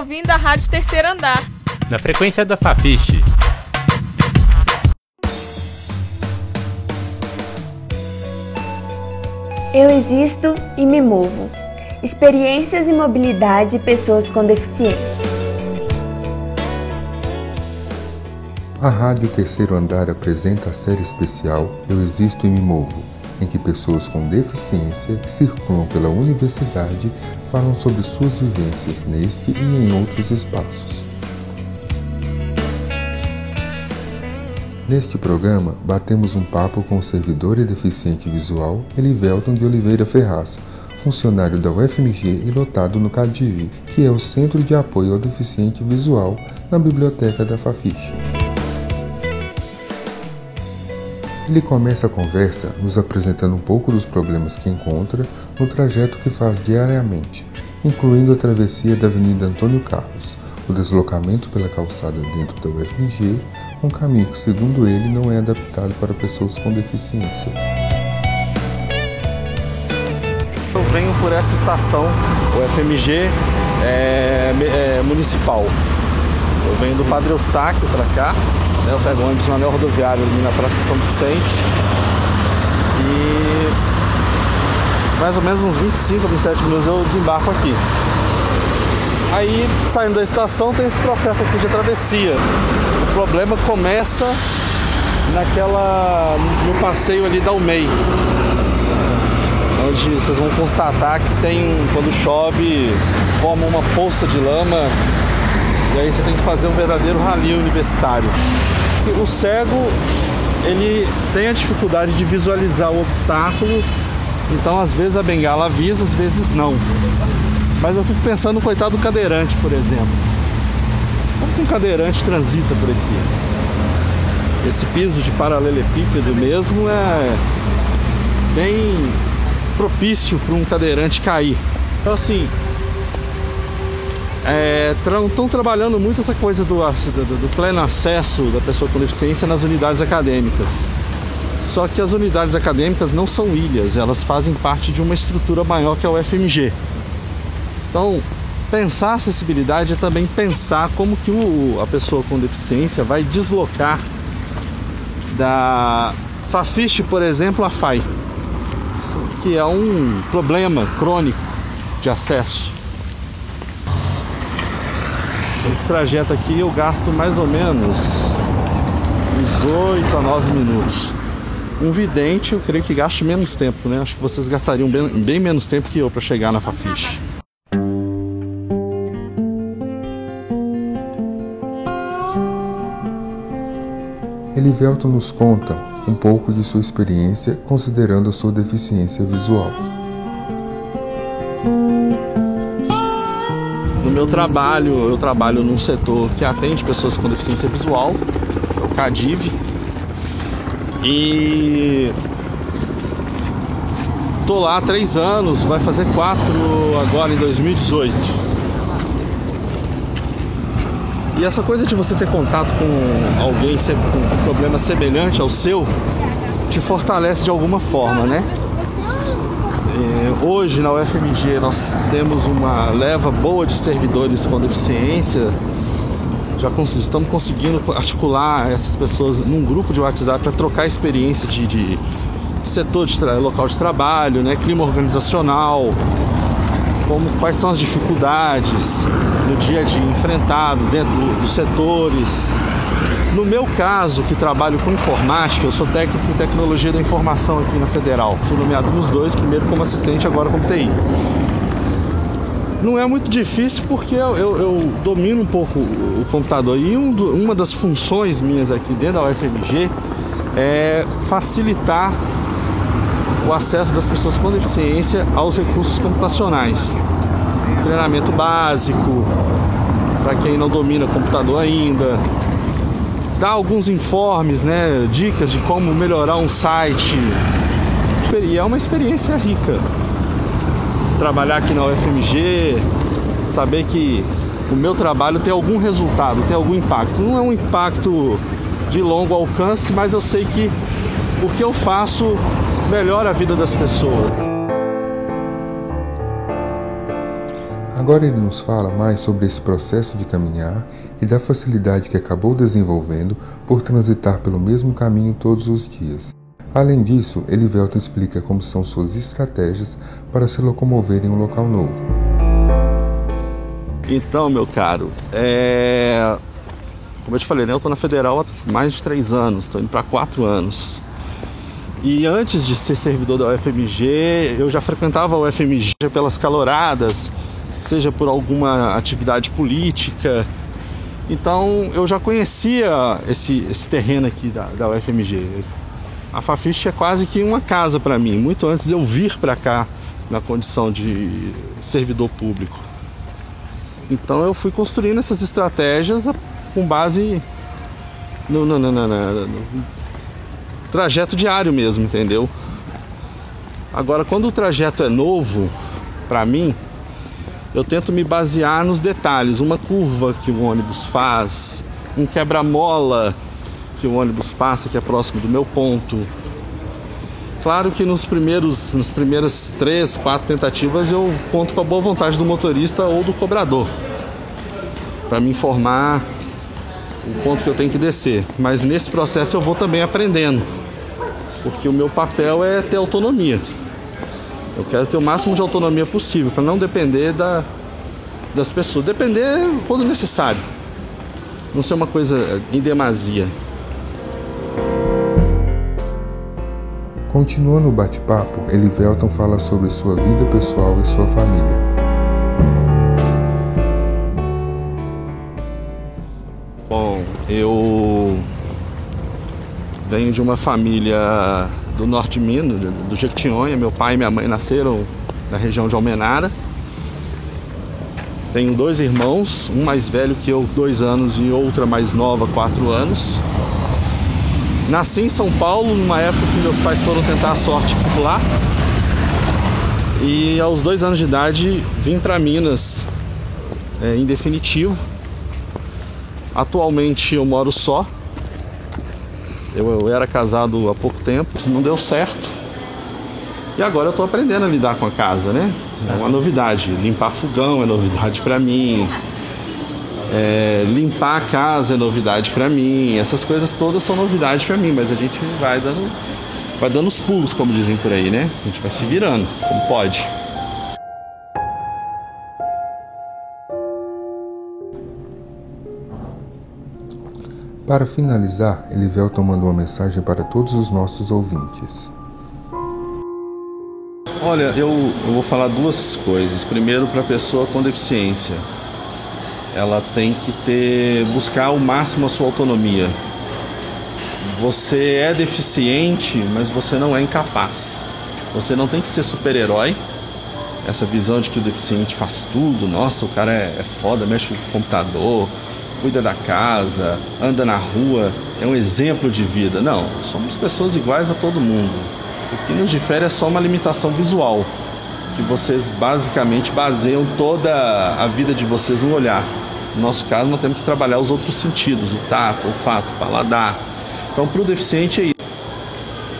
ouvindo a Rádio Terceiro Andar. Na frequência da Fafiche. Eu existo e me movo. Experiências e mobilidade de pessoas com deficiência. A Rádio Terceiro Andar apresenta a série especial Eu Existo e Me Movo, em que pessoas com deficiência que circulam pela universidade falam sobre suas vivências neste e em outros espaços. Neste programa, batemos um papo com o servidor e deficiente visual Elivelton de Oliveira Ferraz, funcionário da UFMG e lotado no CADIV, que é o Centro de Apoio ao Deficiente Visual na Biblioteca da Fafiche. Ele começa a conversa nos apresentando um pouco dos problemas que encontra no trajeto que faz diariamente, incluindo a travessia da Avenida Antônio Carlos, o deslocamento pela calçada dentro da UFMG, um caminho que, segundo ele, não é adaptado para pessoas com deficiência. Eu venho por essa estação, o FMG é, é, municipal. Eu venho do Padre Eustáquio para cá? Eu pego ônibus na anel rodoviário ali na Praça São Vicente. E mais ou menos uns 25 a 27 minutos eu desembarco aqui. Aí, saindo da estação, tem esse processo aqui de travessia. O problema começa naquela. no passeio ali da UMEI. Onde vocês vão constatar que tem. quando chove, forma uma poça de lama. E aí você tem que fazer um verdadeiro rally universitário. O cego, ele tem a dificuldade de visualizar o obstáculo, então às vezes a bengala avisa, às vezes não. Mas eu fico pensando no coitado do cadeirante, por exemplo. Como que um cadeirante transita por aqui? Esse piso de paralelepípedo mesmo é bem propício para um cadeirante cair. Então assim, estão é, trabalhando muito essa coisa do, do, do pleno acesso da pessoa com deficiência nas unidades acadêmicas. Só que as unidades acadêmicas não são ilhas, elas fazem parte de uma estrutura maior que é o FMG. Então, pensar acessibilidade é também pensar como que o, a pessoa com deficiência vai deslocar da Fafiche, por exemplo, a FAI, que é um problema crônico de acesso. Esse trajeto aqui eu gasto mais ou menos uns 8 a 9 minutos. Um vidente eu creio que gaste menos tempo, né? Acho que vocês gastariam bem, bem menos tempo que eu para chegar na Fafiche. Elivelton nos conta um pouco de sua experiência considerando a sua deficiência visual. Meu trabalho, eu trabalho num setor que atende pessoas com deficiência visual, é o CADIV, e tô lá há três anos, vai fazer quatro agora em 2018. E essa coisa de você ter contato com alguém com um problema semelhante ao seu te fortalece de alguma forma, né? É, hoje na UFMG nós temos uma leva boa de servidores com deficiência. Já estamos conseguindo articular essas pessoas num grupo de WhatsApp para trocar experiência de, de setor de local de trabalho, né? clima organizacional, como quais são as dificuldades no dia a dia enfrentado dentro do, dos setores. No meu caso, que trabalho com informática, eu sou técnico em tecnologia da informação aqui na Federal. Fui nomeado nos dois, primeiro como assistente, agora como TI. Não é muito difícil porque eu, eu, eu domino um pouco o computador e um do, uma das funções minhas aqui dentro da UFMG é facilitar o acesso das pessoas com deficiência aos recursos computacionais. Treinamento básico, para quem não domina computador ainda, dar alguns informes, né, dicas de como melhorar um site. E é uma experiência rica. Trabalhar aqui na UFMG, saber que o meu trabalho tem algum resultado, tem algum impacto. Não é um impacto de longo alcance, mas eu sei que o que eu faço melhora a vida das pessoas. Agora ele nos fala mais sobre esse processo de caminhar e da facilidade que acabou desenvolvendo por transitar pelo mesmo caminho todos os dias. Além disso, Elivelton explica como são suas estratégias para se locomover em um local novo. Então, meu caro, é... como eu te falei, né, eu estou na Federal há mais de três anos, estou indo para quatro anos. E antes de ser servidor da UFMG, eu já frequentava a UFMG pelas caloradas, seja por alguma atividade política. Então eu já conhecia esse, esse terreno aqui da, da UFMG. A Fafiche é quase que uma casa para mim, muito antes de eu vir para cá na condição de servidor público. Então eu fui construindo essas estratégias com base no, no, no, no trajeto diário mesmo, entendeu? Agora, quando o trajeto é novo, para mim, eu tento me basear nos detalhes. Uma curva que o ônibus faz, um quebra-mola que o ônibus passa, que é próximo do meu ponto. Claro que nos primeiros, nas primeiras três, quatro tentativas eu conto com a boa vontade do motorista ou do cobrador para me informar o ponto que eu tenho que descer. Mas nesse processo eu vou também aprendendo, porque o meu papel é ter autonomia. Eu quero ter o máximo de autonomia possível para não depender da, das pessoas. Depender quando necessário. Não ser uma coisa em demasia. Continuando o bate-papo, Elivelton fala sobre sua vida pessoal e sua família. Bom, eu venho de uma família do norte de Minas, do Jequitinhonha. Meu pai e minha mãe nasceram na região de Almenara. Tenho dois irmãos, um mais velho que eu, dois anos, e outra mais nova, quatro anos. Nasci em São Paulo, numa época que meus pais foram tentar a sorte por lá. E aos dois anos de idade vim para Minas, é, em definitivo. Atualmente eu moro só, eu, eu era casado há pouco tempo, não deu certo. E agora eu estou aprendendo a lidar com a casa, né? É uma novidade. Limpar fogão é novidade para mim. É, limpar a casa é novidade para mim. Essas coisas todas são novidade para mim, mas a gente vai dando, vai dando os pulos, como dizem por aí, né? A gente vai se virando, como pode. Para finalizar, Elivelton mandou uma mensagem para todos os nossos ouvintes. Olha, eu, eu vou falar duas coisas. Primeiro, para a pessoa com deficiência, ela tem que ter buscar ao máximo a sua autonomia. Você é deficiente, mas você não é incapaz. Você não tem que ser super-herói. Essa visão de que o deficiente faz tudo, nossa, o cara é, é foda, mexe com o computador, cuida da casa, anda na rua, é um exemplo de vida. Não, somos pessoas iguais a todo mundo. O que nos difere é só uma limitação visual, que vocês basicamente baseiam toda a vida de vocês no olhar. No nosso caso, nós temos que trabalhar os outros sentidos, o tato, o olfato, o paladar. Então, para o deficiente é isso.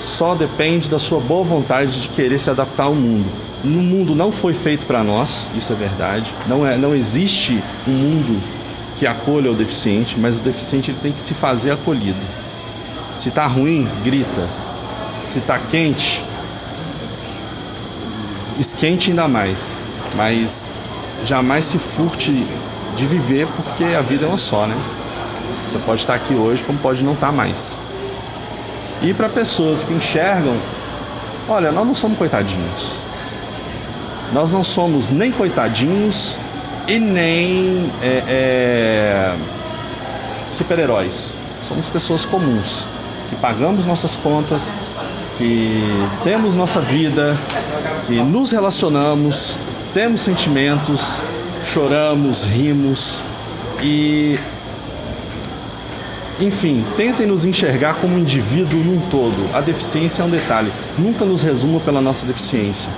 Só depende da sua boa vontade de querer se adaptar ao mundo. O mundo não foi feito para nós, isso é verdade. Não, é, não existe um mundo que acolha o deficiente, mas o deficiente ele tem que se fazer acolhido. Se tá ruim, grita. Se tá quente, esquente ainda mais. Mas jamais se furte de viver porque a vida é uma só, né? Você pode estar aqui hoje como pode não estar mais. E para pessoas que enxergam, olha, nós não somos coitadinhos. Nós não somos nem coitadinhos e nem é, é, super-heróis. Somos pessoas comuns que pagamos nossas contas, que temos nossa vida, que nos relacionamos, temos sentimentos, choramos, rimos e enfim, tentem nos enxergar como indivíduo num todo. A deficiência é um detalhe. Nunca nos resuma pela nossa deficiência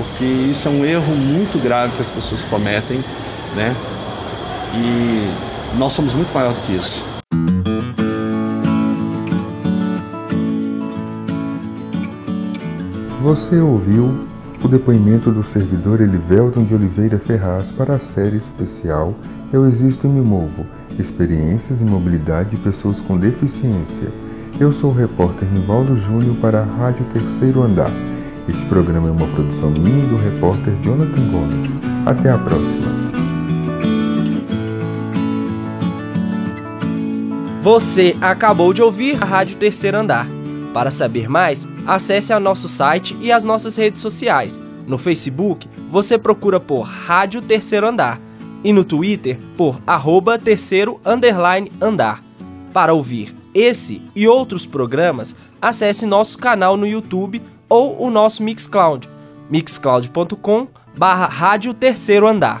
porque isso é um erro muito grave que as pessoas cometem, né? E nós somos muito maior do que isso. Você ouviu o depoimento do servidor Elivelton de Oliveira Ferraz para a série especial Eu Existo e Me Movo Experiências em Mobilidade de Pessoas com Deficiência. Eu sou o repórter Nivaldo Júnior para a Rádio Terceiro Andar. Este programa é uma produção minha e do repórter Jonathan Gomes. Até a próxima. Você acabou de ouvir a Rádio Terceiro Andar. Para saber mais, acesse ao nosso site e as nossas redes sociais. No Facebook, você procura por Rádio Terceiro Andar e no Twitter por arroba terceiro underline andar. Para ouvir esse e outros programas, acesse nosso canal no YouTube ou o nosso Mixcloud, mixcloud.com barra Rádio Terceiro Andar.